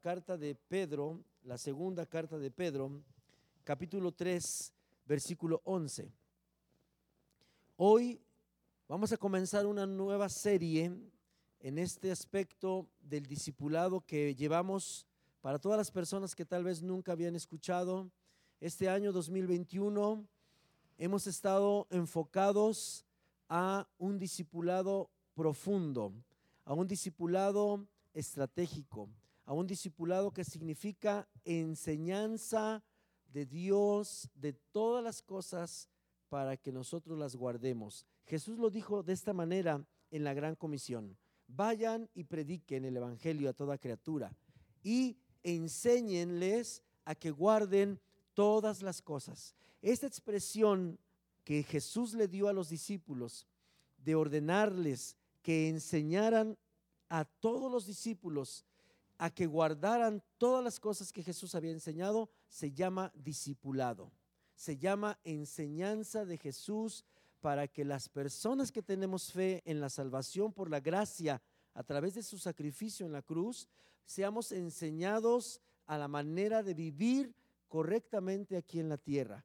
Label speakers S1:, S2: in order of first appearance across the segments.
S1: carta de Pedro, la segunda carta de Pedro, capítulo 3, versículo 11. Hoy vamos a comenzar una nueva serie en este aspecto del discipulado que llevamos para todas las personas que tal vez nunca habían escuchado. Este año 2021 hemos estado enfocados a un discipulado profundo, a un discipulado estratégico, a un discipulado que significa enseñanza de Dios de todas las cosas para que nosotros las guardemos. Jesús lo dijo de esta manera en la gran comisión. Vayan y prediquen el Evangelio a toda criatura y enséñenles a que guarden todas las cosas. Esta expresión que Jesús le dio a los discípulos de ordenarles que enseñaran a todos los discípulos a que guardaran todas las cosas que Jesús había enseñado, se llama discipulado. Se llama enseñanza de Jesús para que las personas que tenemos fe en la salvación por la gracia a través de su sacrificio en la cruz, seamos enseñados a la manera de vivir correctamente aquí en la tierra.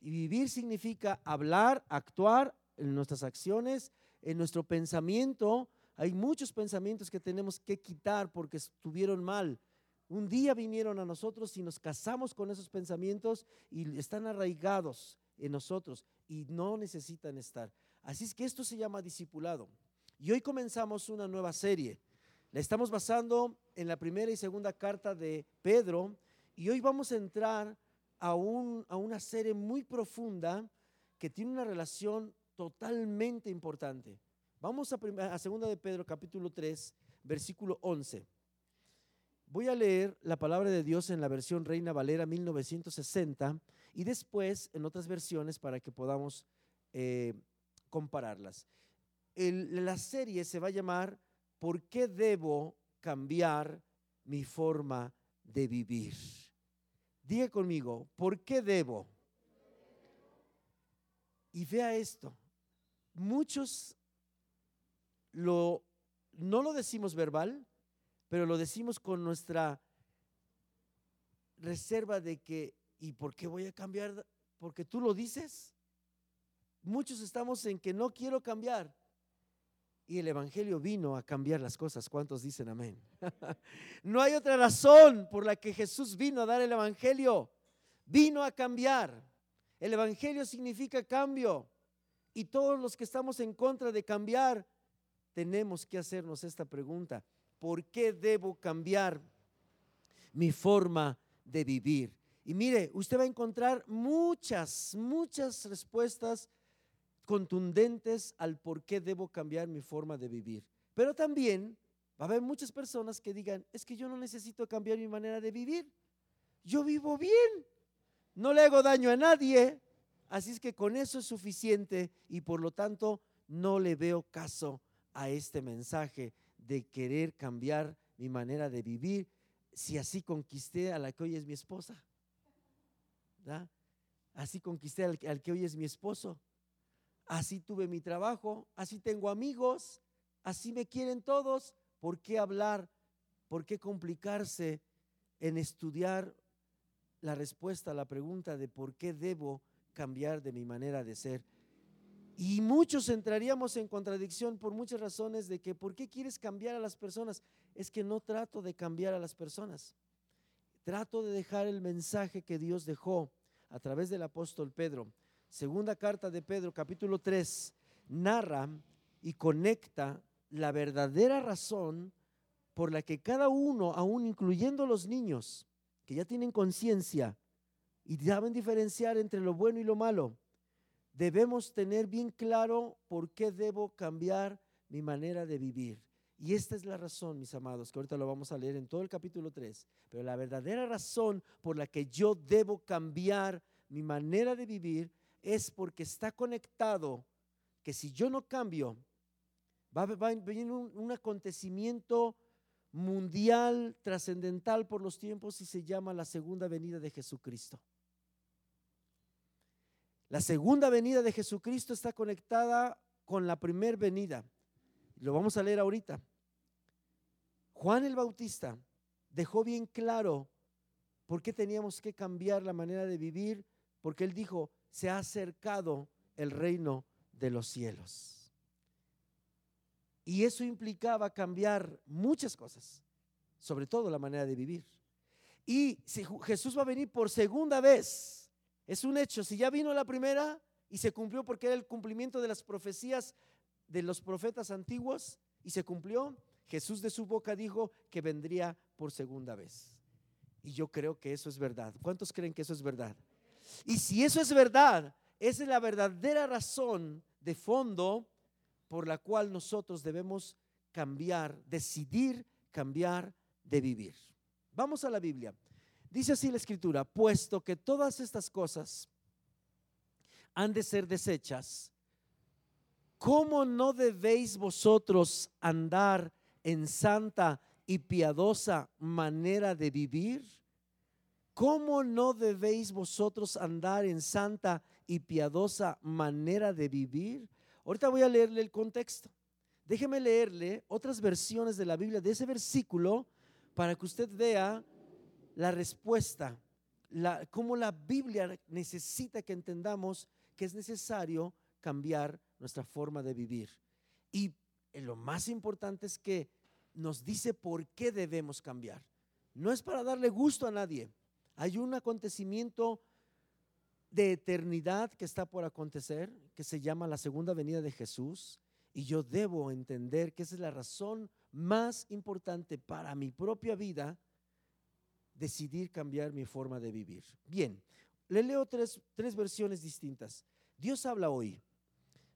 S1: Y vivir significa hablar, actuar en nuestras acciones, en nuestro pensamiento, hay muchos pensamientos que tenemos que quitar porque estuvieron mal. Un día vinieron a nosotros y nos casamos con esos pensamientos y están arraigados en nosotros y no necesitan estar. Así es que esto se llama discipulado. Y hoy comenzamos una nueva serie. La estamos basando en la primera y segunda carta de Pedro y hoy vamos a entrar a, un, a una serie muy profunda que tiene una relación totalmente importante. Vamos a, a segunda de Pedro capítulo 3, versículo 11. Voy a leer la palabra de Dios en la versión Reina Valera 1960 y después en otras versiones para que podamos eh, compararlas. la serie se va a llamar ¿Por qué debo cambiar mi forma de vivir? Diga conmigo, ¿por qué debo? Y vea esto, muchos lo, no lo decimos verbal, pero lo decimos con nuestra reserva de que, ¿y por qué voy a cambiar? Porque tú lo dices. Muchos estamos en que no quiero cambiar. Y el Evangelio vino a cambiar las cosas. ¿Cuántos dicen amén? no hay otra razón por la que Jesús vino a dar el Evangelio. Vino a cambiar. El Evangelio significa cambio. Y todos los que estamos en contra de cambiar, tenemos que hacernos esta pregunta. ¿Por qué debo cambiar mi forma de vivir? Y mire, usted va a encontrar muchas, muchas respuestas contundentes al por qué debo cambiar mi forma de vivir. Pero también va a haber muchas personas que digan, es que yo no necesito cambiar mi manera de vivir. Yo vivo bien, no le hago daño a nadie, así es que con eso es suficiente y por lo tanto no le veo caso a este mensaje de querer cambiar mi manera de vivir si así conquisté a la que hoy es mi esposa. Así conquisté al, al que hoy es mi esposo. Así tuve mi trabajo, así tengo amigos, así me quieren todos. ¿Por qué hablar? ¿Por qué complicarse en estudiar la respuesta a la pregunta de por qué debo cambiar de mi manera de ser? Y muchos entraríamos en contradicción por muchas razones de que, ¿por qué quieres cambiar a las personas? Es que no trato de cambiar a las personas. Trato de dejar el mensaje que Dios dejó a través del apóstol Pedro. Segunda carta de Pedro, capítulo 3, narra y conecta la verdadera razón por la que cada uno, aún incluyendo los niños, que ya tienen conciencia y saben diferenciar entre lo bueno y lo malo, debemos tener bien claro por qué debo cambiar mi manera de vivir. Y esta es la razón, mis amados, que ahorita lo vamos a leer en todo el capítulo 3. Pero la verdadera razón por la que yo debo cambiar mi manera de vivir es porque está conectado que si yo no cambio, va, a venir un acontecimiento mundial, trascendental por los tiempos y se llama la segunda venida de Jesucristo. La segunda venida de Jesucristo está conectada con la primera venida. Lo vamos a leer ahorita. Juan el Bautista dejó bien claro por qué teníamos que cambiar la manera de vivir, porque Él dijo, se ha acercado el reino de los cielos. Y eso implicaba cambiar muchas cosas, sobre todo la manera de vivir. Y si Jesús va a venir por segunda vez, es un hecho, si ya vino la primera y se cumplió porque era el cumplimiento de las profecías de los profetas antiguos y se cumplió, Jesús de su boca dijo que vendría por segunda vez. Y yo creo que eso es verdad. ¿Cuántos creen que eso es verdad? Y si eso es verdad, esa es la verdadera razón de fondo por la cual nosotros debemos cambiar, decidir cambiar de vivir. Vamos a la Biblia. Dice así la escritura, puesto que todas estas cosas han de ser desechas, ¿cómo no debéis vosotros andar en santa y piadosa manera de vivir? ¿Cómo no debéis vosotros andar en santa y piadosa manera de vivir? Ahorita voy a leerle el contexto. Déjeme leerle otras versiones de la Biblia de ese versículo para que usted vea la respuesta, la, cómo la Biblia necesita que entendamos que es necesario cambiar nuestra forma de vivir. Y lo más importante es que nos dice por qué debemos cambiar. No es para darle gusto a nadie. Hay un acontecimiento de eternidad que está por acontecer, que se llama la segunda venida de Jesús, y yo debo entender que esa es la razón más importante para mi propia vida, decidir cambiar mi forma de vivir. Bien, le leo tres, tres versiones distintas. Dios habla hoy,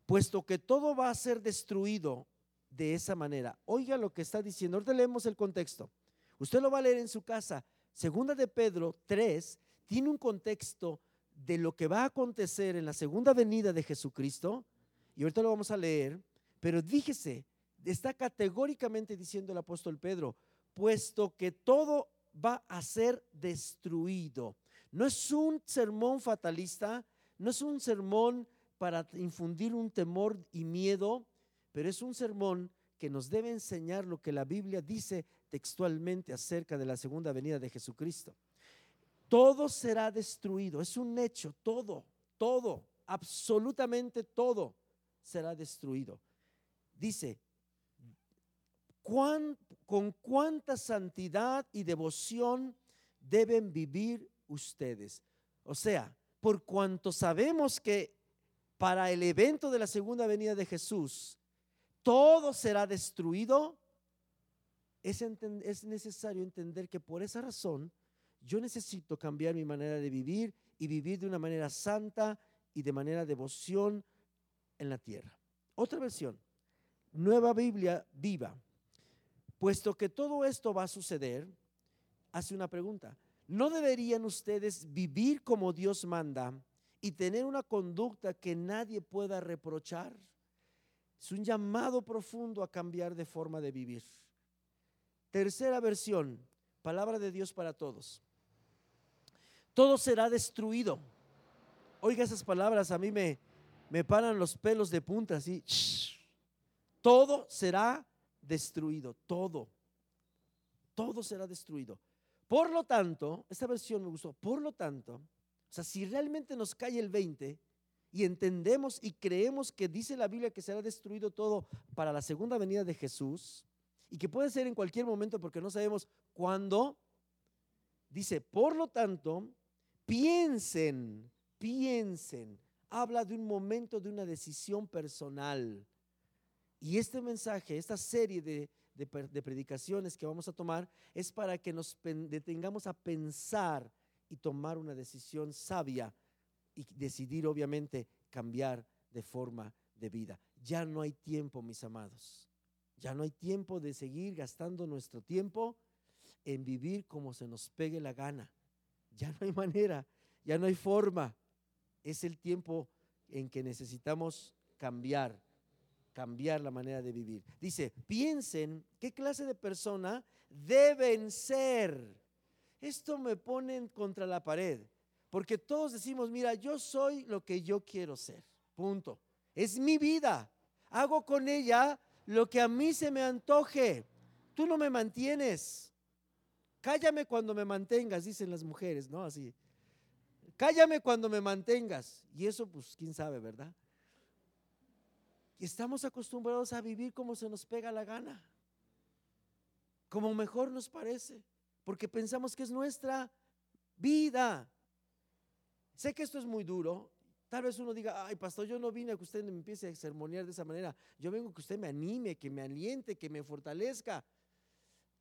S1: puesto que todo va a ser destruido de esa manera. Oiga lo que está diciendo. Ahorita leemos el contexto. Usted lo va a leer en su casa. Segunda de Pedro 3 tiene un contexto de lo que va a acontecer en la segunda venida de Jesucristo. Y ahorita lo vamos a leer. Pero díjese, está categóricamente diciendo el apóstol Pedro, puesto que todo va a ser destruido. No es un sermón fatalista, no es un sermón para infundir un temor y miedo, pero es un sermón que nos debe enseñar lo que la Biblia dice textualmente acerca de la segunda venida de Jesucristo. Todo será destruido, es un hecho, todo, todo, absolutamente todo será destruido. Dice, con cuánta santidad y devoción deben vivir ustedes. O sea, por cuanto sabemos que para el evento de la segunda venida de Jesús, todo será destruido, es, es, necesario entender que por esa razón yo necesito cambiar mi manera de vivir y vivir de una manera santa y de manera devoción en la tierra. Otra versión, Nueva Biblia viva. Puesto que todo esto va a suceder, hace una pregunta. ¿No deberían ustedes vivir como Dios manda y tener una conducta que nadie pueda reprochar? Es un llamado profundo a cambiar de forma de vivir. Tercera versión, palabra de Dios para todos. Todo será destruido. Oiga esas palabras, a mí me, me paran los pelos de punta, así. Todo será destruido, todo. Todo será destruido. Por lo tanto, esta versión me gustó, por lo tanto, o sea, si realmente nos cae el 20 y entendemos y creemos que dice la Biblia que será destruido todo para la segunda venida de Jesús y que puede ser en cualquier momento porque no sabemos cuándo, dice, por lo tanto, piensen, piensen, habla de un momento de una decisión personal y este mensaje, esta serie de, predicaciones que vamos a tomar es para que nos detengamos a pensar y tomar una decisión sabia y decidir obviamente cambiar de forma de vida. Ya no hay tiempo, mis amados. Ya no hay tiempo de seguir gastando nuestro tiempo en vivir como se nos pegue la gana. Ya no hay manera, ya no hay forma. Es el tiempo en que necesitamos cambiar cambiar la manera de vivir. Dice, piensen qué clase de persona deben ser. Esto me pone contra la pared, porque todos decimos, mira, yo soy lo que yo quiero ser. Punto. Es mi vida. Hago con ella lo que a mí se me antoje. Tú no me mantienes. cállame cuando me mantengas, dicen las mujeres, ¿no? Así. Cállame cuando me mantengas. Y eso, pues, quién sabe, ¿verdad? Y estamos acostumbrados a vivir como se nos pega la gana, como mejor nos parece, porque pensamos que es nuestra vida. Sé que esto es muy duro. Tal vez uno diga, ay, pastor, yo no vine a que usted me empiece a sermonear de esa manera. Yo vengo que usted me anime, que me aliente, que me fortalezca.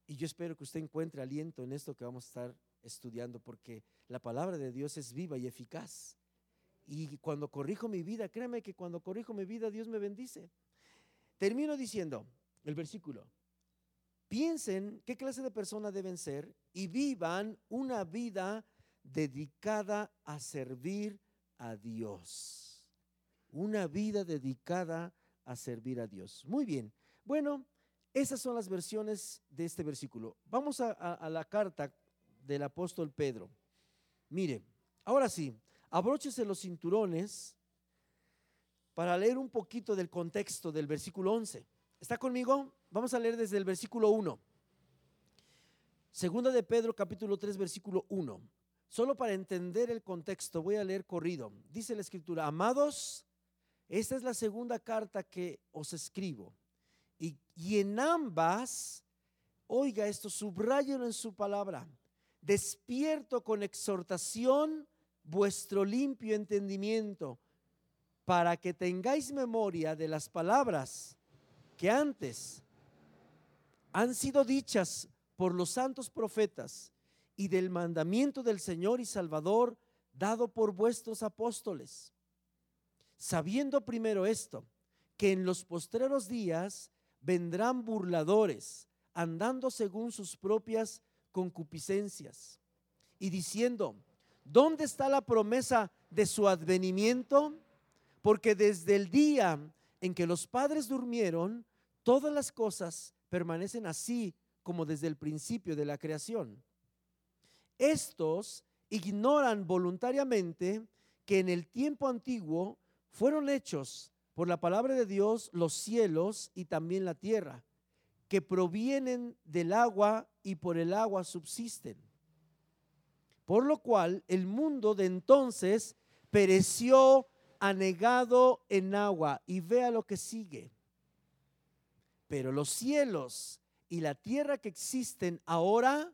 S1: Y yo espero que usted encuentre aliento en esto que vamos a estar estudiando, porque la palabra de Dios es viva y eficaz. Y cuando corrijo mi vida, créame que cuando corrijo mi vida, Dios me bendice. Termino diciendo el versículo. Piensen qué clase de persona deben ser y vivan una vida dedicada a servir a Dios. Una vida dedicada a servir a Dios. Muy bien. Bueno, esas son las versiones de este versículo. Vamos a, a la carta del apóstol Pedro. Mire, ahora sí, abróchese los cinturones para leer un poquito del contexto del versículo 11. ¿Está conmigo? Vamos a leer desde el versículo 1. Segunda de Pedro capítulo 3 versículo 1. Solo para entender el contexto voy a leer corrido. Dice la escritura, amados, esta es la segunda carta que os escribo. Y, y en ambas, oiga esto, subrayelo en su palabra, despierto con exhortación vuestro limpio entendimiento, para que tengáis memoria de las palabras que antes han sido dichas por los santos profetas y del mandamiento del Señor y Salvador dado por vuestros apóstoles. Sabiendo primero esto, que en los postreros días vendrán burladores, andando según sus propias concupiscencias, y diciendo, ¿Dónde está la promesa de su advenimiento? Porque desde el día en que los padres durmieron, todas las cosas permanecen así como desde el principio de la creación. Estos ignoran voluntariamente que en el tiempo antiguo fueron hechos por la palabra de Dios los cielos y también la tierra, que provienen del agua y por el agua subsisten por lo cual el mundo de entonces pereció anegado en agua. Y vea lo que sigue. Pero los cielos y la tierra que existen ahora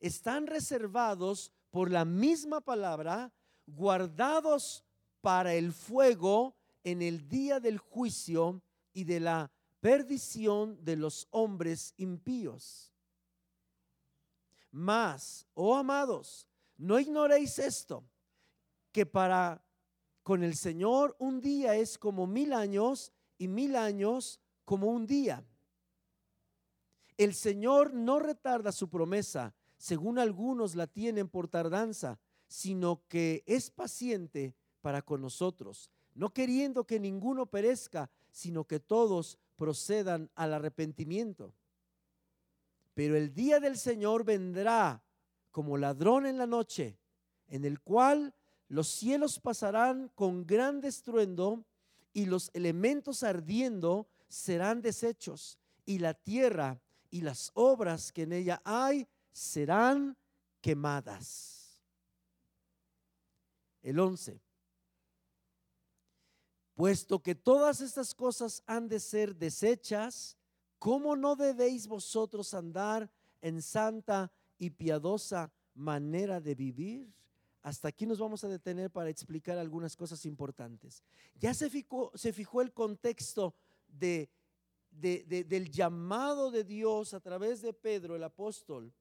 S1: están reservados por la misma palabra, guardados para el fuego en el día del juicio y de la perdición de los hombres impíos. Mas, oh amados, no ignoréis esto, que para con el Señor un día es como mil años y mil años como un día. El Señor no retarda su promesa, según algunos la tienen por tardanza, sino que es paciente para con nosotros, no queriendo que ninguno perezca, sino que todos procedan al arrepentimiento. Pero el día del Señor vendrá como ladrón en la noche, en el cual los cielos pasarán con gran estruendo y los elementos ardiendo serán deshechos y la tierra y las obras que en ella hay serán quemadas. El 11. Puesto que todas estas cosas han de ser deshechas, ¿cómo no debéis vosotros andar en santa y piadosa manera de vivir. Hasta aquí nos vamos a detener para explicar algunas cosas importantes. Ya se fijó, se fijó el contexto de, del llamado de Dios a través de Pedro, el apóstol,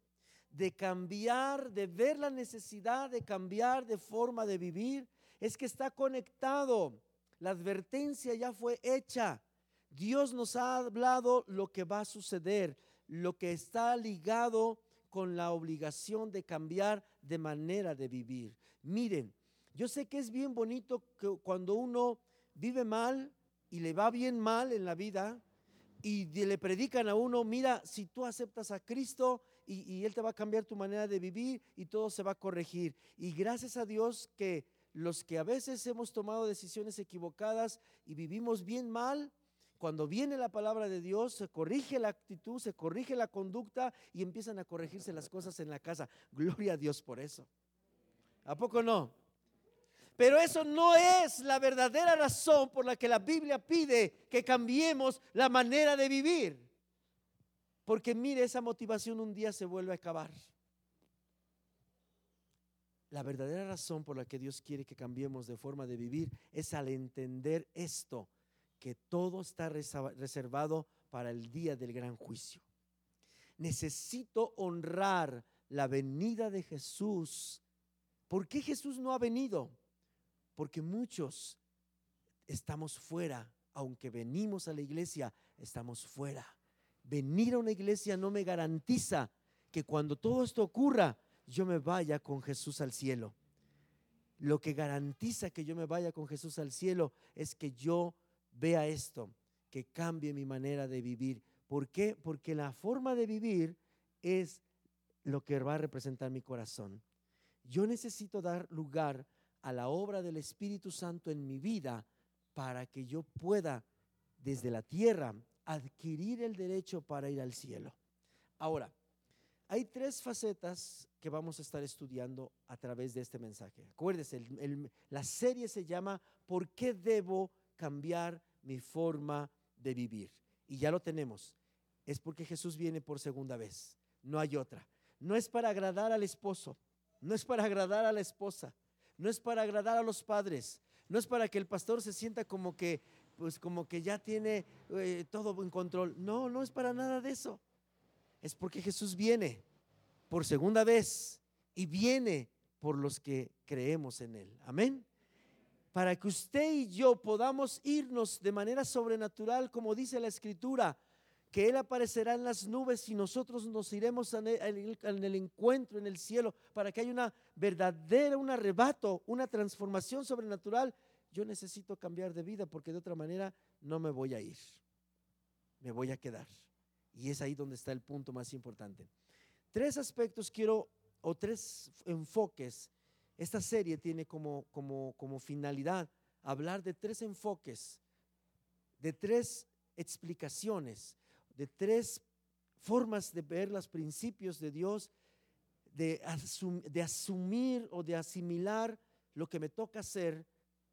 S1: de cambiar, de ver la necesidad de cambiar de forma de vivir. Es que está conectado. La advertencia ya fue hecha. Dios nos ha hablado lo que va a suceder, lo que está ligado con la obligación de cambiar de manera de vivir. Miren, yo sé que es bien bonito que cuando uno vive mal y le va bien mal en la vida y le predican a uno, mira, si tú aceptas a Cristo y, y Él te va a cambiar tu manera de vivir y todo se va a corregir. Y gracias a Dios que los que a veces hemos tomado decisiones equivocadas y vivimos bien mal, cuando viene la palabra de Dios, se corrige la actitud, se corrige la conducta y empiezan a corregirse las cosas en la casa. Gloria a Dios por eso. ¿A poco no? Pero eso no es la verdadera razón por la que la Biblia pide que cambiemos la manera de vivir. Porque mire, esa motivación un día se vuelve a acabar. La verdadera razón por la que Dios quiere que cambiemos de forma de vivir es al entender esto que todo está reservado para el día del gran juicio. Necesito honrar la venida de Jesús. ¿Por qué Jesús no ha venido? Porque muchos estamos fuera, aunque venimos a la iglesia, estamos fuera. Venir a una iglesia no me garantiza que cuando todo esto ocurra, yo me vaya con Jesús al cielo. Lo que garantiza que yo me vaya con Jesús al cielo es que yo vea esto, que cambie mi manera de vivir. ¿Por qué? Porque la forma de vivir es lo que va a representar mi corazón. Yo necesito dar lugar a la obra del Espíritu Santo en mi vida para que yo pueda desde la tierra adquirir el derecho para ir al cielo. Ahora, hay tres facetas que vamos a estar estudiando a través de este mensaje. Acuérdese, la serie se llama ¿Por qué debo cambiar mi forma de vivir. Y ya lo tenemos. Es porque Jesús viene por segunda vez. No hay otra. No es para agradar al esposo. No es para agradar a la esposa. No es para agradar a los padres. No es para que el pastor se sienta como que, pues como que ya tiene eh, todo en control. No, no es para nada de eso. Es porque Jesús viene por segunda vez y viene por los que creemos en Él. Amén para que usted y yo podamos irnos de manera sobrenatural, como dice la escritura, que Él aparecerá en las nubes y nosotros nos iremos en el, encuentro en el cielo, para que haya una verdadera, un arrebato, una transformación sobrenatural. Yo necesito cambiar de vida porque de otra manera no me voy a ir, me voy a quedar. Y es ahí donde está el punto más importante. Tres aspectos quiero, o tres enfoques esta serie tiene como, como, como finalidad hablar de tres enfoques, de tres explicaciones, de tres formas de ver los principios de Dios, de, de asumir o de asimilar lo que me toca hacer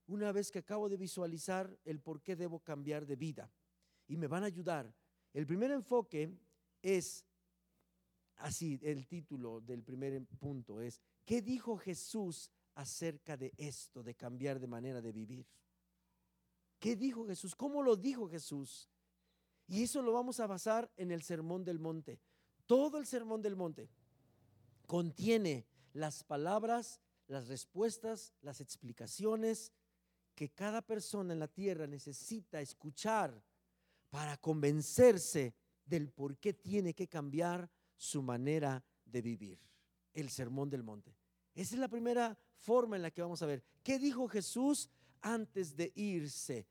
S1: una vez que acabo de visualizar el por qué debo cambiar de vida. Y me van a ayudar. El primer enfoque es, así, el título del primer punto es, ¿Qué dijo Jesús acerca de esto, de cambiar de manera de vivir? ¿Qué dijo Jesús? ¿Cómo lo dijo Jesús? Y eso lo vamos a basar en el Sermón del Monte. Todo el Sermón del Monte contiene las palabras, las respuestas, las explicaciones que cada persona en la tierra necesita escuchar para convencerse del por qué tiene que cambiar su manera de vivir el sermón del monte. Esa es la primera forma en la que vamos a ver. ¿Qué dijo Jesús antes de irse?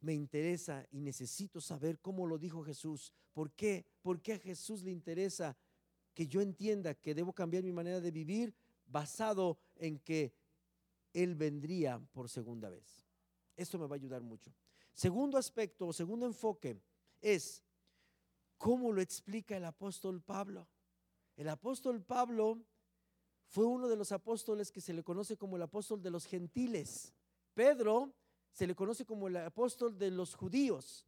S1: Me interesa y necesito saber cómo lo dijo Jesús. ¿Por qué? ¿Por qué a Jesús le interesa que yo entienda que debo cambiar mi manera de vivir basado en que Él vendría por segunda vez? Esto me va a ayudar mucho. Segundo aspecto o segundo enfoque es cómo lo explica el apóstol Pablo. El apóstol Pablo fue uno de los apóstoles que se le conoce como el apóstol de los gentiles. Pedro se le conoce como el apóstol de los judíos.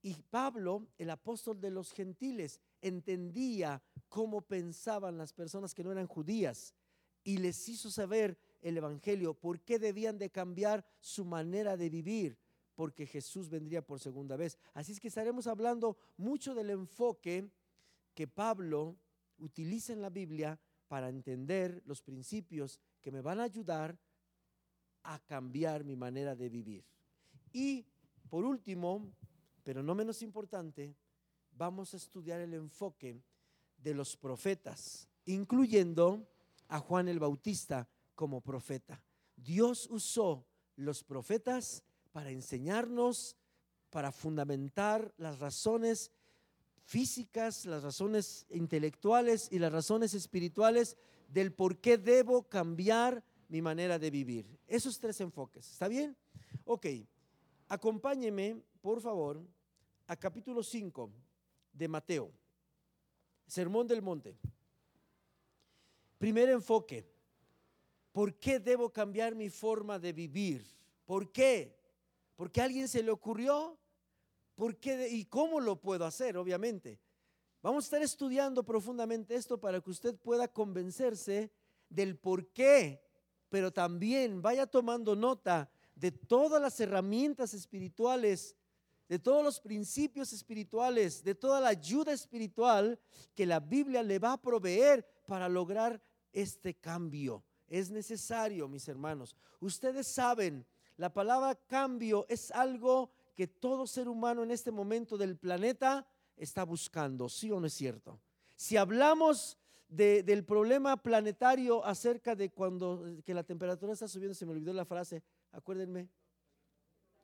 S1: Y Pablo, el apóstol de los gentiles, entendía cómo pensaban las personas que no eran judías y les hizo saber el Evangelio, por qué debían de cambiar su manera de vivir, porque Jesús vendría por segunda vez. Así es que estaremos hablando mucho del enfoque que Pablo utiliza en la Biblia para entender los principios que me van a ayudar a cambiar mi manera de vivir. Y por último, pero no menos importante, vamos a estudiar el enfoque de los profetas, incluyendo a Juan el Bautista como profeta. Dios usó los profetas para enseñarnos, para fundamentar las razones físicas, las razones intelectuales y las razones espirituales del por qué debo cambiar mi manera de vivir. Esos tres enfoques, ¿está bien? Ok, acompáñeme, por favor, a capítulo 5 de Mateo, Sermón del Monte. Primer enfoque, ¿por qué debo cambiar mi forma de vivir? ¿Por qué? ¿Porque a alguien se le ocurrió? ¿Por qué y cómo lo puedo hacer? Obviamente. Vamos a estar estudiando profundamente esto para que usted pueda convencerse del por qué, pero también vaya tomando nota de todas las herramientas espirituales, de todos los principios espirituales, de toda la ayuda espiritual que la Biblia le va a proveer para lograr este cambio. Es necesario, mis hermanos. Ustedes saben, la palabra cambio es algo que todo ser humano en este momento del planeta está buscando, ¿sí o no es cierto? Si hablamos del problema planetario acerca de cuando que la temperatura está subiendo, se me olvidó la frase, acuérdenme.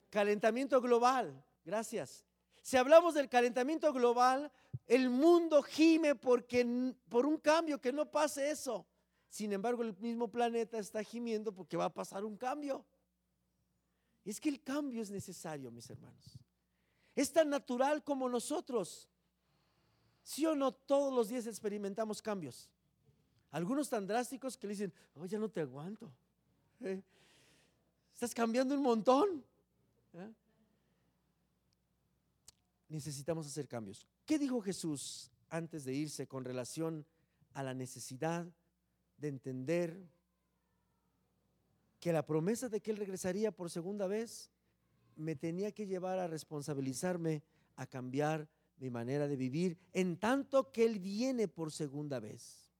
S1: Calentamiento global, gracias. Si hablamos del calentamiento global, el mundo gime porque por un cambio que no pase eso. Sin embargo, el mismo planeta está gimiendo porque va a pasar un cambio. Es que el cambio es necesario, mis hermanos. Es tan natural como nosotros. ¿Sí o no? Todos los días experimentamos cambios. Algunos tan drásticos que le dicen, oh, ya no te aguanto. ¿Eh? Estás cambiando un montón. ¿Eh? Necesitamos hacer cambios. ¿Qué dijo Jesús antes de irse con relación a la necesidad de entender que la promesa de que Él regresaría por segunda vez me tenía que llevar a responsabilizarme, a cambiar mi manera de vivir, en tanto que Él viene por segunda vez.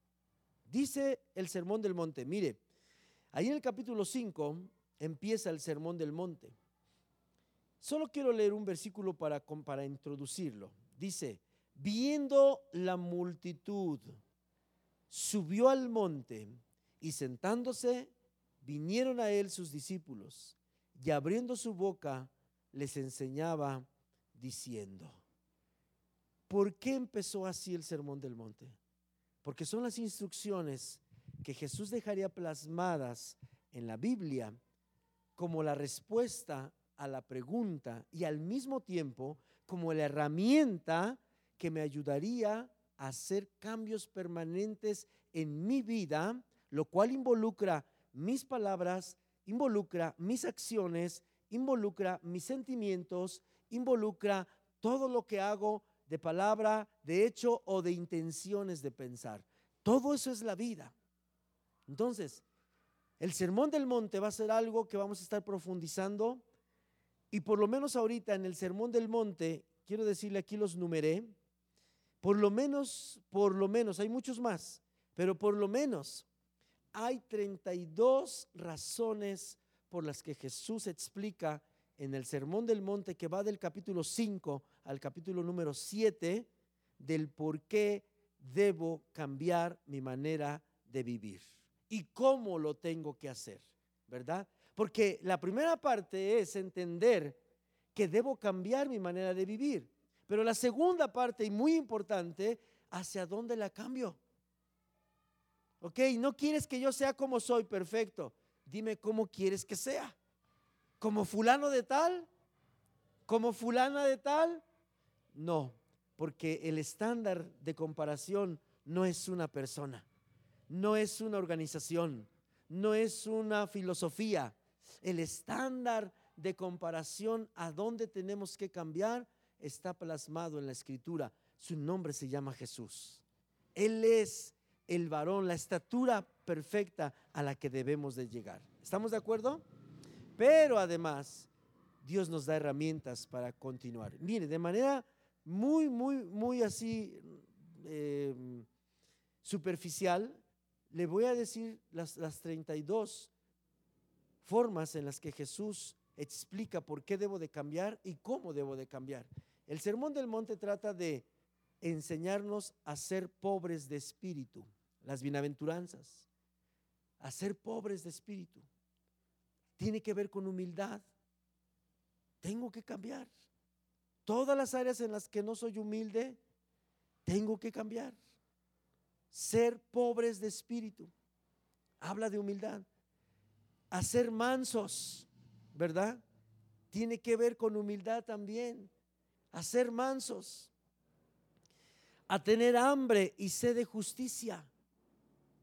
S1: Dice el Sermón del Monte, mire, ahí en el capítulo 5 empieza el Sermón del Monte. Solo quiero leer un versículo para, para introducirlo. Dice, viendo la multitud, subió al monte y sentándose, vinieron a él sus discípulos y abriendo su boca les enseñaba diciendo. ¿Por qué empezó así el Sermón del Monte? Porque son las instrucciones que Jesús dejaría plasmadas en la Biblia como la respuesta a la pregunta y al mismo tiempo como la herramienta que me ayudaría a hacer cambios permanentes en mi vida, lo cual involucra mis palabras, involucra mis acciones, involucra mis sentimientos, involucra todo lo que hago de palabra, de hecho o de intenciones de pensar. Todo eso es la vida. Entonces, el sermón del monte va a ser algo que vamos a estar profundizando y por lo menos ahorita en el sermón del monte, quiero decirle aquí los numeré, por lo menos, por lo menos, hay muchos más, pero por lo menos hay 32 razones por las que Jesús explica en el Sermón del Monte que va del capítulo 5 al capítulo número 7 del por qué debo cambiar mi manera de vivir y cómo lo tengo que hacer, ¿verdad? Porque la primera parte es entender que debo cambiar mi manera de vivir, pero la segunda parte y muy importante, ¿hacia dónde la cambio? Ok, no quieres que yo sea como soy, perfecto. Dime cómo quieres que sea. ¿Como fulano de tal? ¿Como fulana de tal? No, porque el estándar de comparación no es una persona, no es una organización, no es una filosofía. El estándar de comparación a dónde tenemos que cambiar está plasmado en la escritura. Su nombre se llama Jesús. Él es el varón, la estatura perfecta a la que debemos de llegar. ¿Estamos de acuerdo? Pero además, Dios nos da herramientas para continuar. Mire, de manera muy, muy, muy así em, superficial, le voy a decir las, las 32 formas en las que Jesús explica por qué debo de cambiar y cómo debo de cambiar. El Sermón del Monte trata de enseñarnos a ser pobres de espíritu las bienaventuranzas, a ser pobres de espíritu. Tiene que ver con humildad. Tengo que cambiar. Todas las áreas en las que no soy humilde, tengo que cambiar. Ser pobres de espíritu. Habla de humildad. A ser mansos, ¿verdad? Tiene que ver con humildad también. a ser mansos, a tener hambre y sed de justicia.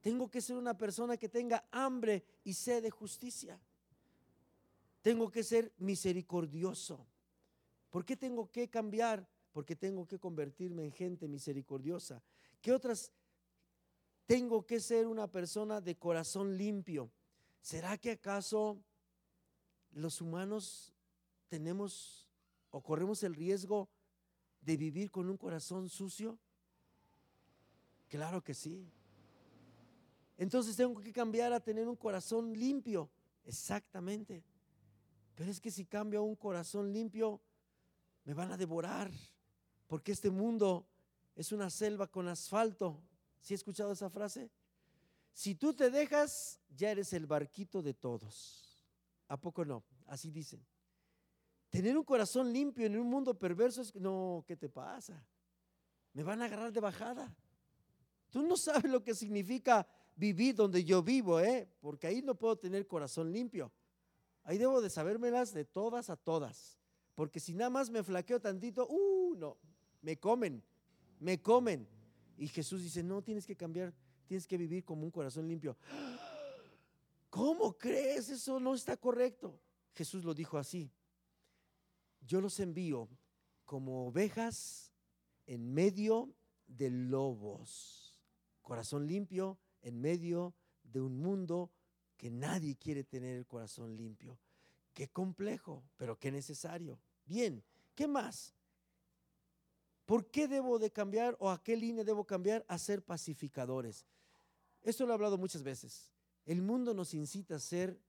S1: Tengo que ser una persona que tenga hambre y sed de justicia. Tengo que ser misericordioso. ¿Por qué tengo que cambiar? Porque tengo que convertirme en gente misericordiosa. ¿Qué otras? Tengo que ser una persona de corazón limpio. ¿Será que acaso los humanos tenemos o corremos el riesgo de vivir con un corazón sucio? Claro que sí. Entonces tengo que cambiar a tener un corazón limpio. Exactamente. Pero es que si cambio a un corazón limpio, me van a devorar. Porque este mundo es una selva con asfalto. ¿Sí he escuchado esa frase? Si tú te dejas, ya eres el barquito de todos. ¿A poco no? Así dicen. Tener un corazón limpio en un mundo perverso es, no, ¿qué te pasa? Me van a agarrar de bajada. Tú no sabes lo que significa vivir donde yo vivo, ¿eh? Porque ahí no puedo tener corazón limpio. Ahí debo de sabérmelas de todas a todas. Porque si nada más me flaqueo tantito, uh, no, me comen, me comen. Y Jesús dice, no, tienes que cambiar, tienes que vivir como un corazón limpio. ¿Cómo crees? Eso no está correcto. Jesús lo dijo así. Yo los envío como ovejas en medio de lobos corazón limpio en medio de un mundo que nadie quiere tener el corazón limpio. Qué complejo, pero qué necesario. Bien, ¿qué más? ¿Por qué debo de cambiar o a qué línea debo cambiar a ser pacificadores? Esto lo he hablado muchas veces. El mundo nos incita a ser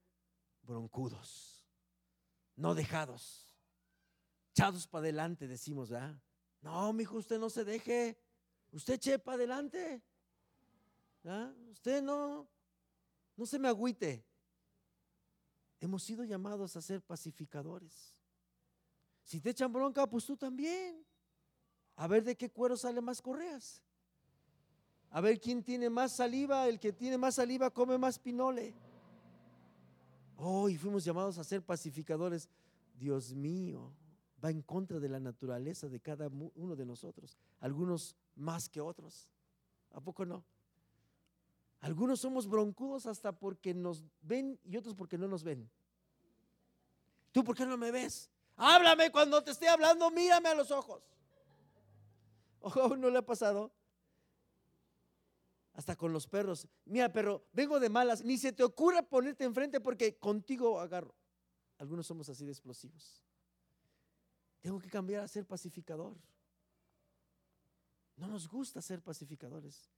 S1: broncudos, no dejados, echados para adelante, decimos, ¿verdad? No, mi hijo, usted no se deje, usted eche para adelante. ¿Ah? Usted no, no se me agüite. Hemos sido llamados a ser pacificadores. Si te echan bronca, pues tú también. A ver de qué cuero sale más correas. A ver quién tiene más saliva. El que tiene más saliva come más pinole. Hoy fuimos llamados a ser pacificadores. Dios mío, va en contra de la naturaleza de cada uno de nosotros. Algunos más que otros. ¿A poco no? Algunos somos broncudos hasta porque nos ven y otros porque no nos ven. ¿Tú por qué no me ves? Háblame cuando te esté hablando, mírame a los ojos. Ojo, no le ha pasado. Hasta con los perros. Mira, perro, vengo de malas. Ni se te ocurra ponerte enfrente porque contigo agarro. Algunos somos así de explosivos. Tengo que cambiar a ser pacificador. No nos gusta ser pacificadores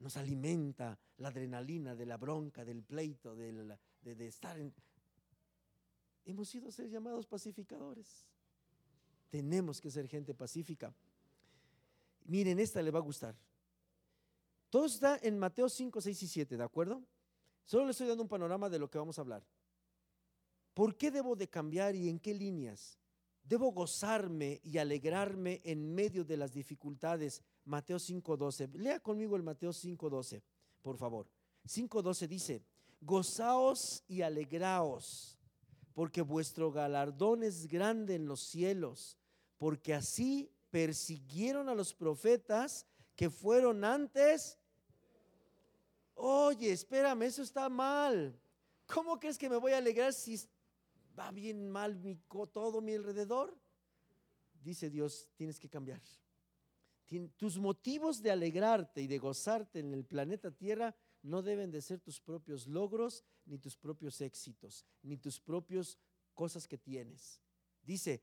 S1: nos alimenta la adrenalina de la bronca, del pleito, de, estar en... Hemos sido ser llamados pacificadores. Tenemos que ser gente pacífica. Miren, esta le va a gustar. Todo está en Mateo 5, 6 y 7, ¿de acuerdo? Solo le estoy dando un panorama de lo que vamos a hablar. ¿Por qué debo de cambiar y en qué líneas? Debo gozarme y alegrarme en medio de las dificultades Mateo 5.12. Lea conmigo el Mateo 5.12, por favor. 5.12 dice, gozaos y alegraos, porque vuestro galardón es grande en los cielos, porque así persiguieron a los profetas que fueron antes. Oye, espérame, eso está mal. ¿Cómo crees que me voy a alegrar si va bien mal mi, todo mi alrededor? Dice Dios, tienes que cambiar tus motivos de alegrarte y de gozarte en el planeta Tierra no deben de ser tus propios logros, ni tus propios éxitos, ni tus propios cosas que tienes. Dice,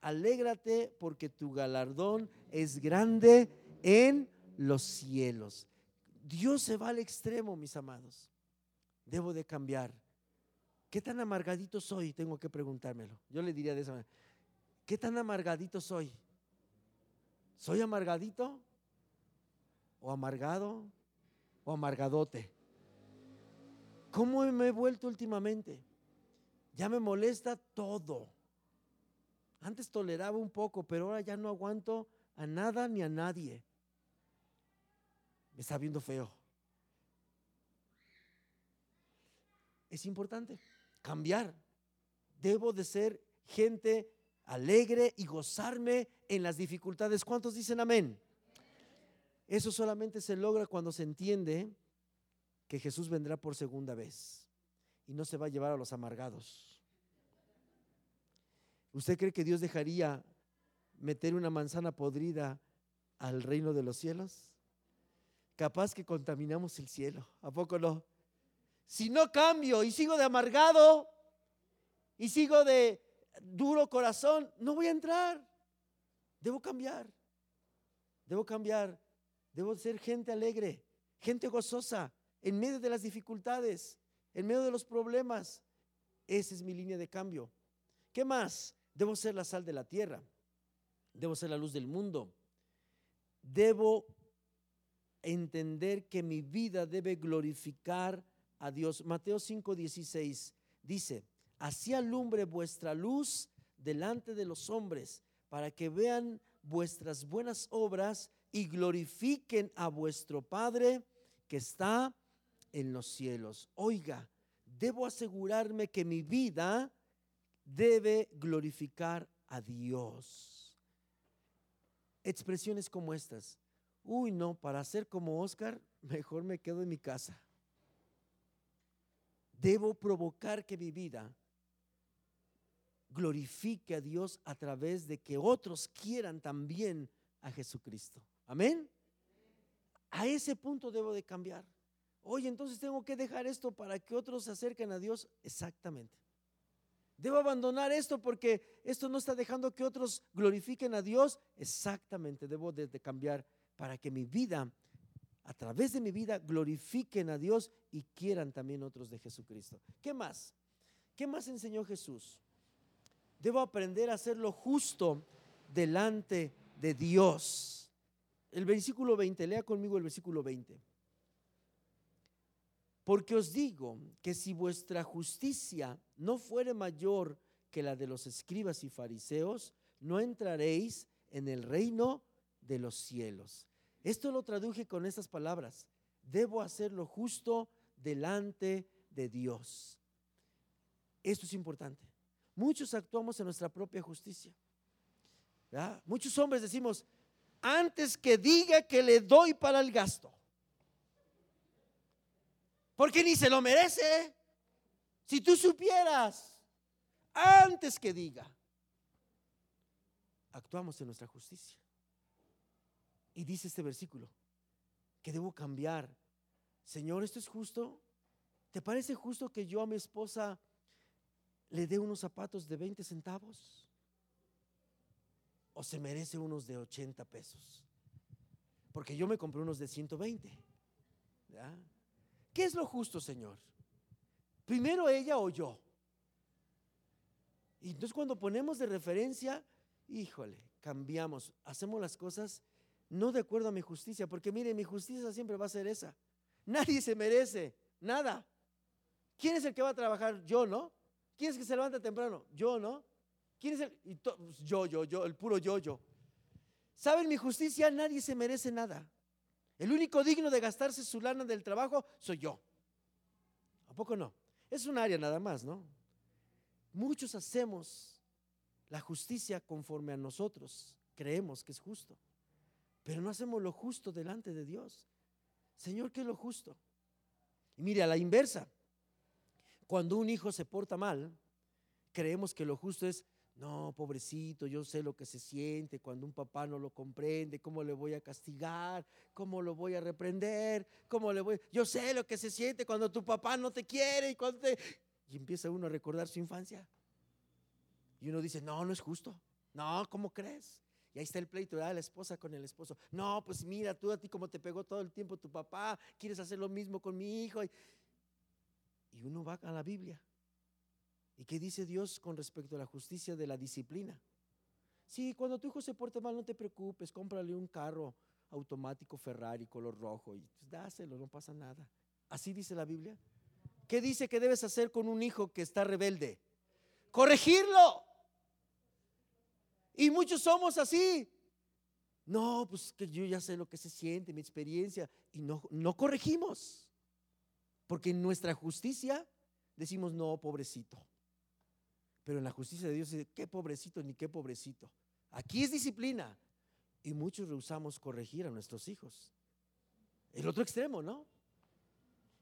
S1: alégrate porque tu galardón es grande en los cielos. Dios se va al extremo, mis amados. Debo de cambiar. ¿Qué tan amargadito soy? Tengo que preguntármelo. Yo le diría de esa manera. ¿Qué tan amargadito soy? ¿Soy amargadito? ¿O amargado? ¿O amargadote? ¿Cómo me he vuelto últimamente? Ya me molesta todo. Antes toleraba un poco, pero ahora ya no aguanto a nada ni a nadie. Me está viendo feo. Es importante cambiar. Debo de ser gente alegre y gozarme en las dificultades. ¿Cuántos dicen amén? Eso solamente se logra cuando se entiende que Jesús vendrá por segunda vez y no se va a llevar a los amargados. ¿Usted cree que Dios dejaría meter una manzana podrida al reino de los cielos? Capaz que contaminamos el cielo, ¿a poco no? Si no cambio y sigo de amargado y sigo de duro corazón, no voy a entrar. Debo cambiar. Debo cambiar. Debo ser gente alegre, gente gozosa, en medio de las dificultades, en medio de los problemas. Esa es mi línea de cambio. ¿Qué más? Debo ser la sal de la tierra. Debo ser la luz del mundo. Debo entender que mi vida debe glorificar a Dios. Mateo 5:16 dice, así alumbre vuestra luz delante de los hombres, para que vean vuestras buenas obras y glorifiquen a vuestro Padre que está en los cielos. Oiga, debo asegurarme que mi vida debe glorificar a Dios. Expresiones como estas. Uy, no, para ser como Oscar, mejor me quedo en mi casa. Debo provocar que mi vida glorifique a Dios a través de que otros quieran también a Jesucristo. Amén. A ese punto debo de cambiar. Oye, entonces tengo que dejar esto para que otros se acerquen a Dios. Exactamente. Debo abandonar esto porque esto no está dejando que otros glorifiquen a Dios. Exactamente, debo de, de cambiar para que mi vida, a través de mi vida, glorifiquen a Dios y quieran también otros de Jesucristo. ¿Qué más? ¿Qué más enseñó Jesús? Debo aprender a hacer lo justo delante de Dios. El versículo 20, lea conmigo el versículo 20. Porque os digo que si vuestra justicia no fuere mayor que la de los escribas y fariseos, no entraréis en el reino de los cielos. Esto lo traduje con estas palabras. Debo hacer lo justo delante de Dios. Esto es importante. Muchos actuamos en nuestra propia justicia. Muchos hombres decimos, antes que diga que le doy para el gasto. Porque ni se lo merece. Si tú supieras, antes que diga, actuamos en nuestra justicia. Y dice este versículo, que debo cambiar. Señor, ¿esto es justo? ¿Te parece justo que yo a mi esposa le dé unos zapatos de 20 centavos? ¿O se merece unos de 80 pesos? Porque yo me compré unos de 120. ¿Qué es lo justo, Señor? Primero ella o yo. Y entonces cuando ponemos de referencia, híjole, cambiamos, hacemos las cosas no de acuerdo a mi justicia, porque mire, mi justicia siempre va a ser esa. Nadie se merece nada. ¿Quién es el que va a trabajar? Yo, ¿no? ¿Quién es que se levanta temprano? Yo, ¿no? ¿Quién es el? Pues, yo, yo, yo, el puro yo, yo. ¿Saben mi justicia? Nadie se merece nada. El único digno de gastarse su lana del trabajo soy yo. ¿A poco no? Es un área nada más, ¿no? Muchos hacemos la justicia conforme a nosotros creemos que es justo. Pero no hacemos lo justo delante de Dios. Señor, ¿qué es lo justo? Y mire, a la inversa, cuando un hijo se porta mal, creemos que lo justo es, no, pobrecito, yo sé lo que se siente cuando un papá no lo comprende, cómo le voy a castigar, cómo lo voy a reprender, cómo le voy, yo sé lo que se siente cuando tu papá no te quiere y cuando te... Y empieza uno a recordar su infancia. Y uno dice, no, no es justo. No, ¿cómo crees? Y ahí está el pleito de la esposa con el esposo. No, pues mira, tú a ti como te pegó todo el tiempo tu papá, quieres hacer lo mismo con mi hijo. Uno va a la Biblia. ¿Y qué dice Dios con respecto a la justicia de la disciplina? Sí, cuando tu hijo se porta mal, no te preocupes, cómprale un carro automático Ferrari color rojo y pues, dáselo, no pasa nada. Así dice la Biblia. ¿Qué dice que debes hacer con un hijo que está rebelde? Corregirlo. Y muchos somos así. No, pues que yo ya sé lo que se siente, mi experiencia. Y no, no corregimos. Porque en nuestra justicia decimos, no, pobrecito. Pero en la justicia de Dios, qué pobrecito ni qué pobrecito. Aquí es disciplina. Y muchos rehusamos corregir a nuestros hijos. El otro extremo, ¿no?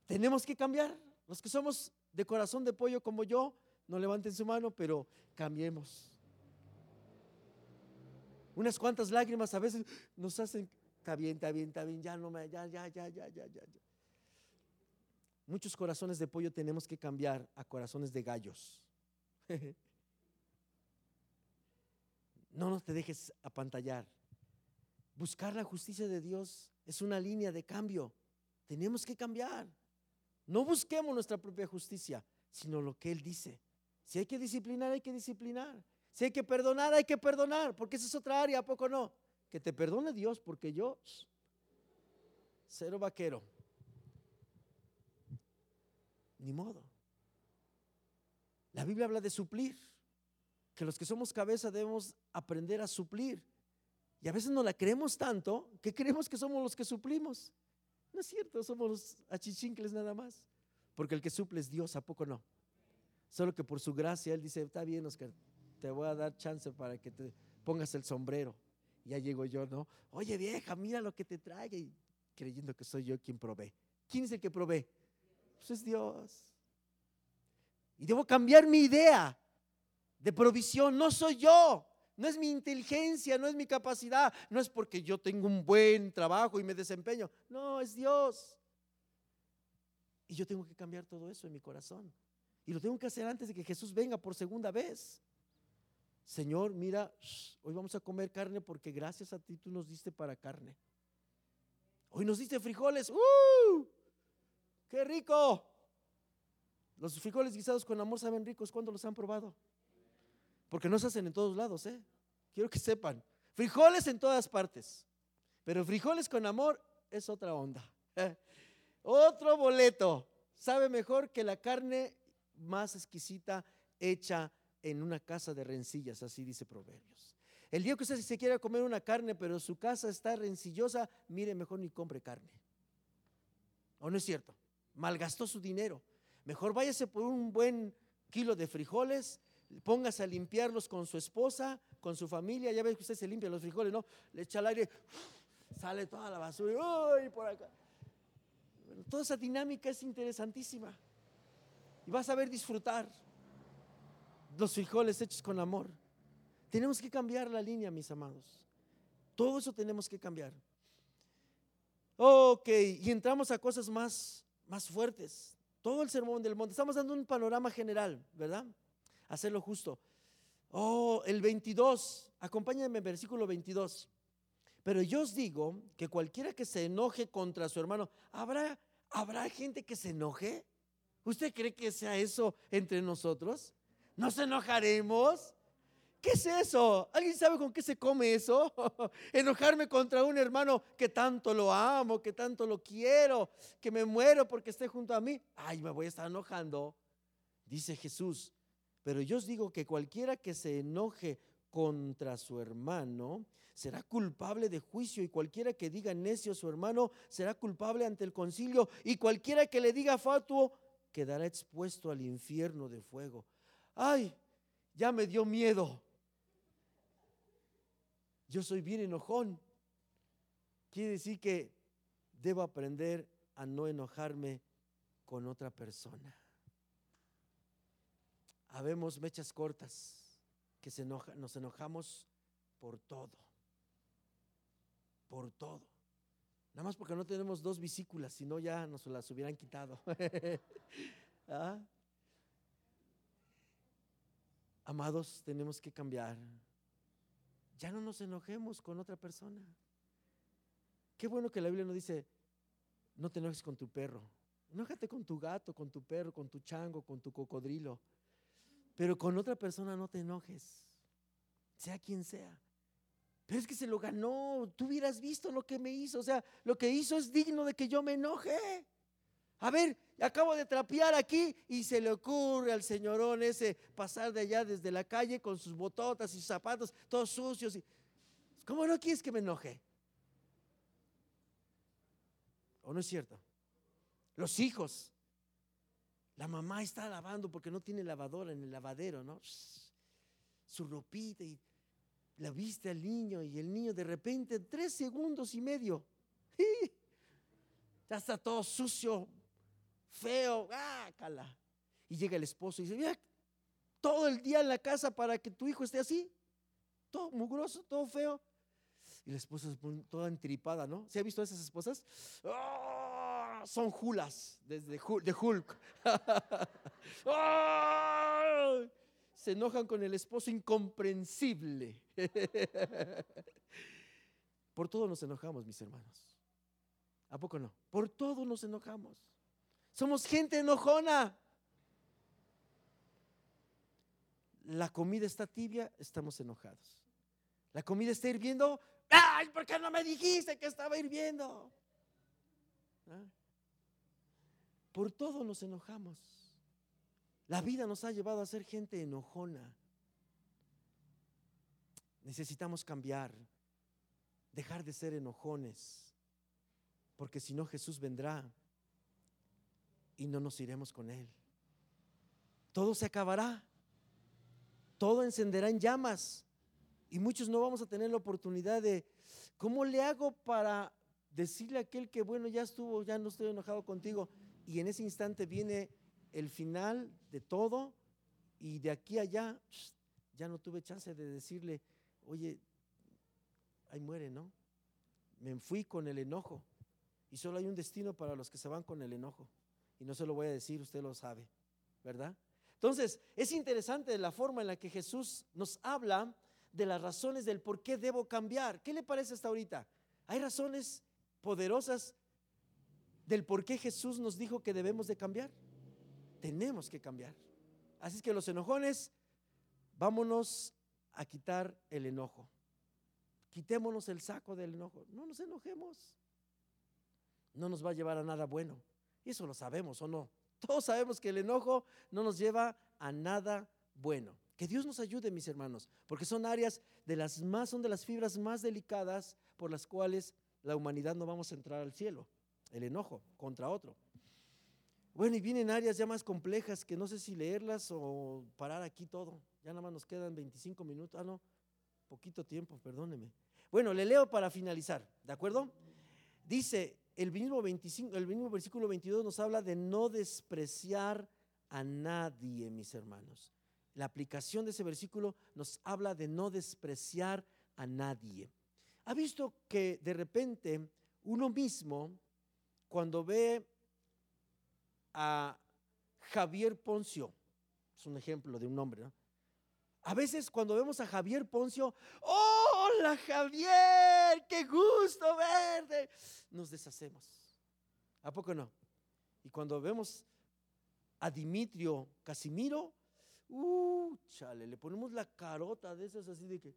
S1: Tenemos que cambiar. Los que somos de corazón de pollo como yo, no levanten su mano, pero cambiemos. Unas cuantas lágrimas a veces nos hacen, está bien, está bien, está bien, ya no me, ya, ya, ya, ya, ya, ya. Muchos corazones de pollo tenemos que cambiar a corazones de gallos. No nos te dejes apantallar. Buscar la justicia de Dios es una línea de cambio. Tenemos que cambiar. No busquemos nuestra propia justicia, sino lo que Él dice. Si hay que disciplinar, hay que disciplinar. Si hay que perdonar, hay que perdonar, porque esa es otra área, ¿a poco no? Que te perdone Dios, porque yo, cero vaquero. Ni modo. La Biblia habla de suplir, que los que somos cabeza debemos aprender a suplir. Y a veces no la creemos tanto que creemos que somos los que suplimos. No es cierto, somos los achichincles nada más. Porque el que suple es Dios, ¿a poco no? Solo que por su gracia Él dice, está bien, Oscar, te voy a dar chance para que te pongas el sombrero. Ya llego yo, ¿no? Oye vieja, mira lo que te traigo. Y creyendo que soy yo quien provee. ¿Quién es el que provee? Pues es Dios. Y debo cambiar mi idea de provisión. No soy yo. No es mi inteligencia, no es mi capacidad, no es porque yo tengo un buen trabajo y me desempeño. No, es Dios. Y yo tengo que cambiar todo eso en mi corazón. Y lo tengo que hacer antes de que Jesús venga por segunda vez. Señor, mira, hoy vamos a comer carne porque gracias a ti tú nos diste para carne. Hoy nos diste frijoles. ¡Uh! ¡Qué rico! Los frijoles guisados con amor saben ricos. ¿Cuándo los han probado? Porque no se hacen en todos lados, ¿eh? Quiero que sepan. Frijoles en todas partes. Pero frijoles con amor es otra onda. Otro boleto. Sabe mejor que la carne más exquisita hecha en una casa de rencillas, así dice Proverbios. El día que usted se quiera comer una carne, pero su casa está rencillosa, mire, mejor ni compre carne. ¿O no es cierto? Malgastó su dinero. Mejor váyase por un buen kilo de frijoles póngase a limpiarlos con su esposa, con su familia. Ya ves que usted se limpia los frijoles, ¿no? Le echa el aire, sale toda la basura, ¡uy! por acá. toda esa dinámica es interesantísima. Y vas a ver disfrutar los frijoles hechos con amor. Tenemos que cambiar la línea, mis amados. Todo eso tenemos que cambiar. Ok, y entramos a cosas más, más fuertes. Todo el sermón del monte. Estamos dando un panorama general, ¿verdad? hacerlo justo. Oh, el 22, acompáñenme versículo 22. Pero yo os digo que cualquiera que se enoje contra su hermano, ¿habrá, ¿habrá gente que se enoje? ¿Usted cree que sea eso entre nosotros? ¿Nos enojaremos? ¿Qué es eso? ¿Alguien sabe con qué se come eso? Enojarme contra un hermano que tanto lo amo, que tanto lo quiero, que me muero porque esté junto a mí. Ay, me voy a estar enojando. Dice Jesús, pero yo os digo que cualquiera que se enoje contra su hermano será culpable de juicio y cualquiera que diga necio a su hermano será culpable ante el concilio y cualquiera que le diga fatuo quedará expuesto al infierno de fuego. Ay, ya me dio miedo. Yo soy bien enojón. Quiere decir que debo aprender a no enojarme con otra persona. Habemos mechas cortas que se enoja, nos enojamos por todo. Por todo. Nada más porque no tenemos dos vesículas, si no ya nos las hubieran quitado. ¿Ah? Amados, tenemos que cambiar. Ya no nos enojemos con otra persona. Qué bueno que la Biblia no dice, no te enojes con tu perro. Enójate con tu gato, con tu perro, con tu chango, con tu cocodrilo. Pero con otra persona no te enojes, sea quien sea. Pero es que se lo ganó, tú hubieras visto lo que me hizo, o sea, lo que hizo es digno de que yo me enoje. A ver, acabo de trapear aquí y se le ocurre al señorón ese pasar de allá desde la calle con sus bototas y sus zapatos todos sucios. ¿Cómo no quieres que me enoje? ¿O no es cierto? Los hijos. La mamá está lavando porque no tiene lavadora en el lavadero, ¿no? Su ropita y la viste al niño y el niño de repente en tres segundos y medio ya está todo sucio, feo, cala. Y llega el esposo y dice, mira, todo el día en la casa para que tu hijo esté así, todo mugroso, todo feo. Y la esposa pone toda entripada, ¿no? ¿Se ha visto a esas esposas? ¡Ah! Son julas, desde de Hulk. ¡Ah! Se enojan con el esposo incomprensible. Por todo nos enojamos, mis hermanos. ¿A poco no? Por todo nos enojamos. Somos gente enojona. La comida está tibia, estamos enojados. La comida está hirviendo. ¡Ay, por qué no me dijiste que estaba hirviendo! ¿Ah? Por todo nos enojamos. La vida nos ha llevado a ser gente enojona. Necesitamos cambiar, dejar de ser enojones, porque si no Jesús vendrá y no nos iremos con Él. Todo se acabará, todo encenderá en llamas y muchos no vamos a tener la oportunidad de, ¿cómo le hago para decirle a aquel que, bueno, ya estuvo, ya no estoy enojado contigo? Y en ese instante viene el final de todo y de aquí a allá ya no tuve chance de decirle, oye, ahí muere, ¿no? Me fui con el enojo y solo hay un destino para los que se van con el enojo y no se lo voy a decir, usted lo sabe, ¿verdad? Entonces, es interesante la forma en la que Jesús nos habla de las razones del por qué debo cambiar. ¿Qué le parece hasta ahorita? Hay razones poderosas del por qué Jesús nos dijo que debemos de cambiar. Tenemos que cambiar. Así es que los enojones, vámonos a quitar el enojo. Quitémonos el saco del enojo. No nos enojemos. No nos va a llevar a nada bueno. Y eso lo sabemos o no. Todos sabemos que el enojo no nos lleva a nada bueno. Que Dios nos ayude, mis hermanos, porque son áreas de las más, son de las fibras más delicadas por las cuales la humanidad no vamos a entrar al cielo. El enojo contra otro. Bueno, y vienen áreas ya más complejas que no sé si leerlas o parar aquí todo. Ya nada más nos quedan 25 minutos. Ah, no, poquito tiempo, perdóneme. Bueno, le leo para finalizar, ¿de acuerdo? Dice, el mismo, 25, el mismo versículo 22 nos habla de no despreciar a nadie, mis hermanos. La aplicación de ese versículo nos habla de no despreciar a nadie. ¿Ha visto que de repente uno mismo, cuando ve a Javier Poncio, es un ejemplo de un nombre, ¿no? A veces cuando vemos a Javier Poncio, hola Javier, qué gusto verte, nos deshacemos. ¿A poco no? Y cuando vemos a Dimitrio Casimiro, uh, chale, le ponemos la carota de esas así de que...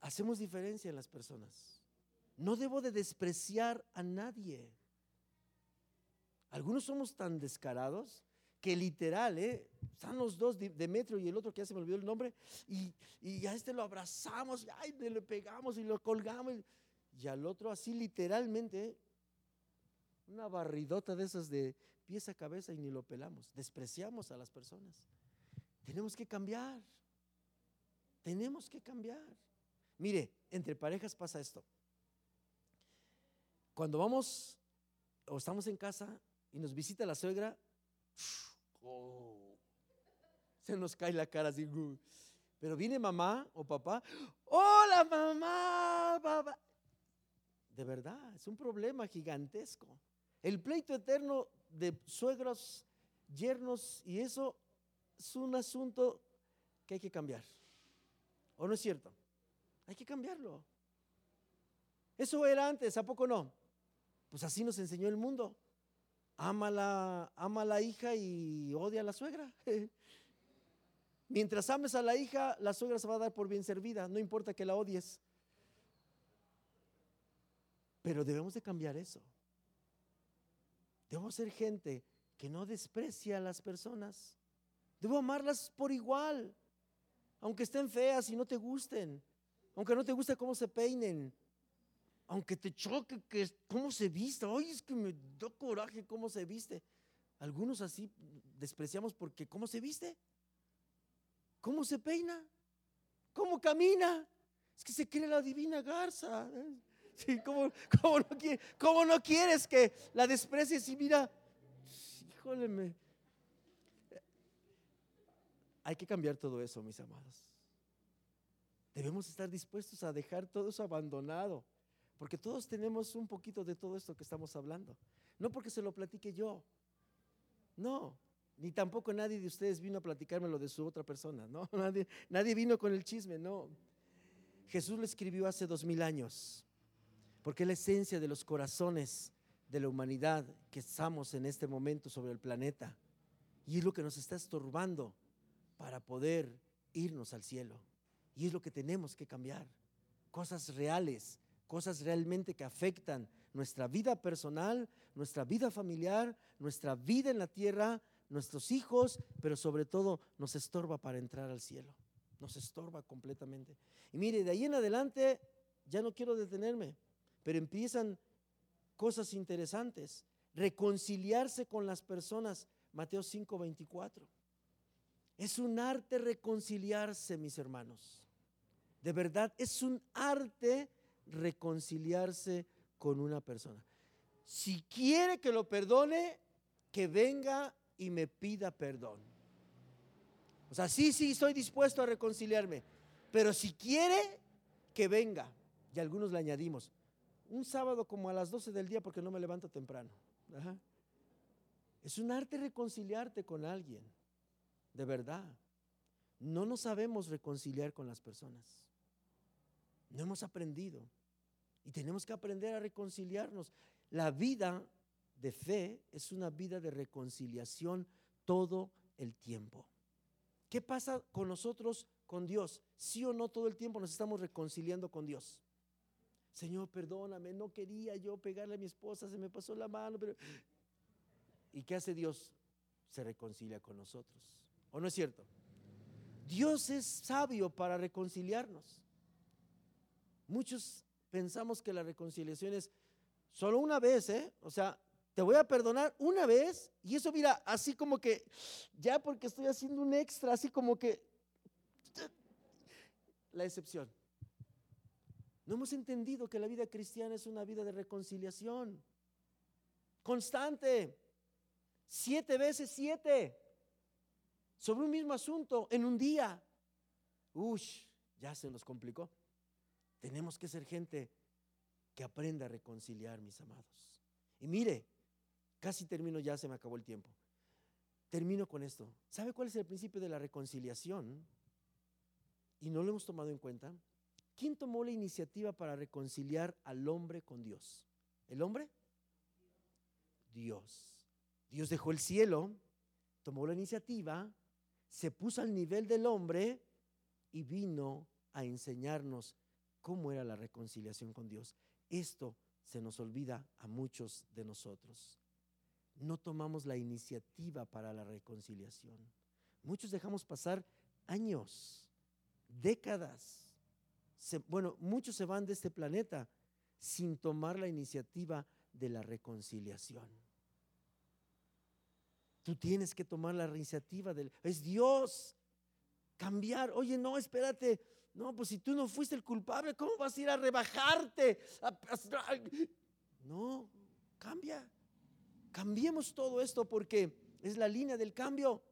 S1: Hacemos diferencia en las personas. No debo de despreciar a nadie. Algunos somos tan descarados que literal, ¿eh? están los dos, Demetrio y el otro que ya se me olvidó el nombre, y, y a este lo abrazamos, y le pegamos y lo colgamos, y al otro así literalmente, ¿eh? una barridota de esas de pies a cabeza y ni lo pelamos. Despreciamos a las personas. Tenemos que cambiar. Tenemos que cambiar. Mire, entre parejas pasa esto. Cuando vamos o estamos en casa y nos visita la suegra, Se nos cae la cara así. Pero viene mamá o papá. Hola mamá, papá. De verdad, es un problema gigantesco. El pleito eterno de suegros, yernos y eso es un asunto que hay que cambiar. ¿O no es cierto? Hay que cambiarlo. Eso era antes, ¿a poco no? Pues así nos enseñó el mundo ama la, ama la hija y odia a la suegra. Mientras ames a la hija, la suegra se va a dar por bien servida, no importa que la odies. Pero debemos de cambiar eso. Debemos ser gente que no desprecia a las personas. Debo amarlas por igual, aunque estén feas y no te gusten, aunque no te guste cómo se peinen, aunque te choque que cómo se viste, ay, es que me da coraje cómo se viste. Algunos así despreciamos porque ¿cómo se viste? ¿Cómo se peina? ¿Cómo camina? Es que se quiere la divina garza. ¿cómo, no, no, quieres que la desprecies? Y mira, híjole, me... hay que cambiar todo eso, mis amados. Debemos estar dispuestos a dejar todo eso abandonado, porque todos tenemos un poquito de todo esto que estamos hablando. No porque se lo platique yo, no, ni tampoco nadie de ustedes vino a platicarme lo de su otra persona, no, nadie, nadie vino con el chisme, no. Jesús lo escribió hace dos mil años, porque es la esencia de los corazones de la humanidad que estamos en este momento sobre el planeta. Y es lo que nos está estorbando para poder irnos al cielo. Y es lo que tenemos que cambiar. Cosas reales, cosas realmente que afectan nuestra vida personal, nuestra vida familiar, nuestra vida en la tierra, nuestros hijos, pero sobre todo nos estorba para entrar al cielo. Nos estorba completamente. Y mire, de ahí en adelante ya no quiero detenerme, pero empiezan cosas interesantes. Reconciliarse con las personas. Mateo 5, 24. Es un arte reconciliarse, mis hermanos. De verdad, es un arte reconciliarse con una persona. Si quiere que lo perdone, que venga y me pida perdón. O sea, sí, sí, estoy dispuesto a reconciliarme, pero si quiere, que venga. Y algunos le añadimos, un sábado como a las 12 del día porque no me levanto temprano. Es un arte reconciliarte con alguien, de verdad. No nos sabemos reconciliar con las personas. No hemos aprendido. Y tenemos que aprender a reconciliarnos. La vida de fe es una vida de reconciliación todo el tiempo. ¿Qué pasa con nosotros, con Dios? Sí o no todo el tiempo nos estamos reconciliando con Dios. Señor, perdóname, no quería yo pegarle a mi esposa, se me pasó la mano, pero... ¿Y qué hace Dios? Se reconcilia con nosotros. ¿O no es cierto? Dios es sabio para reconciliarnos. Muchos pensamos que la reconciliación es solo una vez, ¿eh? O sea, te voy a perdonar una vez y eso mira, así como que, ya porque estoy haciendo un extra, así como que, la excepción. No hemos entendido que la vida cristiana es una vida de reconciliación constante, siete veces siete, sobre un mismo asunto en un día. Uy, ya se nos complicó. Tenemos que ser gente que aprenda a reconciliar, mis amados. Y mire, casi termino ya, se me acabó el tiempo. Termino con esto. ¿Sabe cuál es el principio de la reconciliación? Y no lo hemos tomado en cuenta. ¿Quién tomó la iniciativa para reconciliar al hombre con Dios? ¿El hombre? Dios. Dios dejó el cielo, tomó la iniciativa, se puso al nivel del hombre y vino a enseñarnos cómo era la reconciliación con Dios. Esto se nos olvida a muchos de nosotros. No tomamos la iniciativa para la reconciliación. Muchos dejamos pasar años, décadas. bueno, muchos se van de este planeta sin tomar la iniciativa de la reconciliación. Tú tienes que tomar la iniciativa del... Es Dios. Cambiar. Oye, no, espérate. No, pues si tú no fuiste el culpable, ¿cómo vas a ir a rebajarte? No, cambia. Cambiemos todo esto porque es la línea del cambio.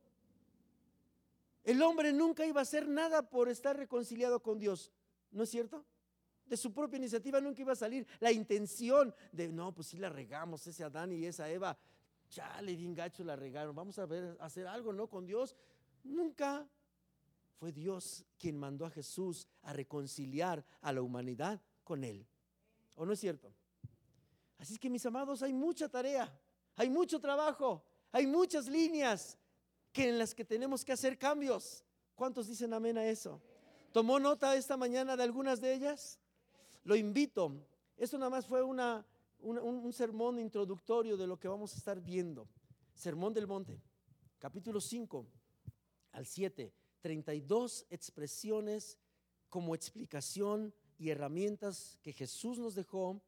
S1: El hombre nunca iba a hacer nada por estar reconciliado con Dios, ¿no es cierto? De su propia iniciativa nunca iba a salir la intención de, no, pues si la regamos, ese Adán y esa Eva, ya le bien gacho la regaron, vamos a ver, hacer algo, ¿no? Con Dios. Nunca fue Dios quien mandó a Jesús a reconciliar a la humanidad con Él. ¿O no es cierto? Así que mis amados, hay mucha tarea, hay mucho trabajo, hay muchas líneas que en las que tenemos que hacer cambios. ¿Cuántos dicen amén a eso? ¿Tomó nota esta mañana de algunas de ellas? Lo invito. Esto nada más fue una, un, un sermón introductorio de lo que vamos a estar viendo. Sermón del Monte, capítulo 5 al 7. 32 expresiones como explicación y herramientas que Jesús nos dejó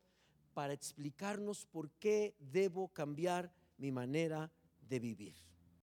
S1: para explicarnos por qué debo cambiar mi manera de vivir.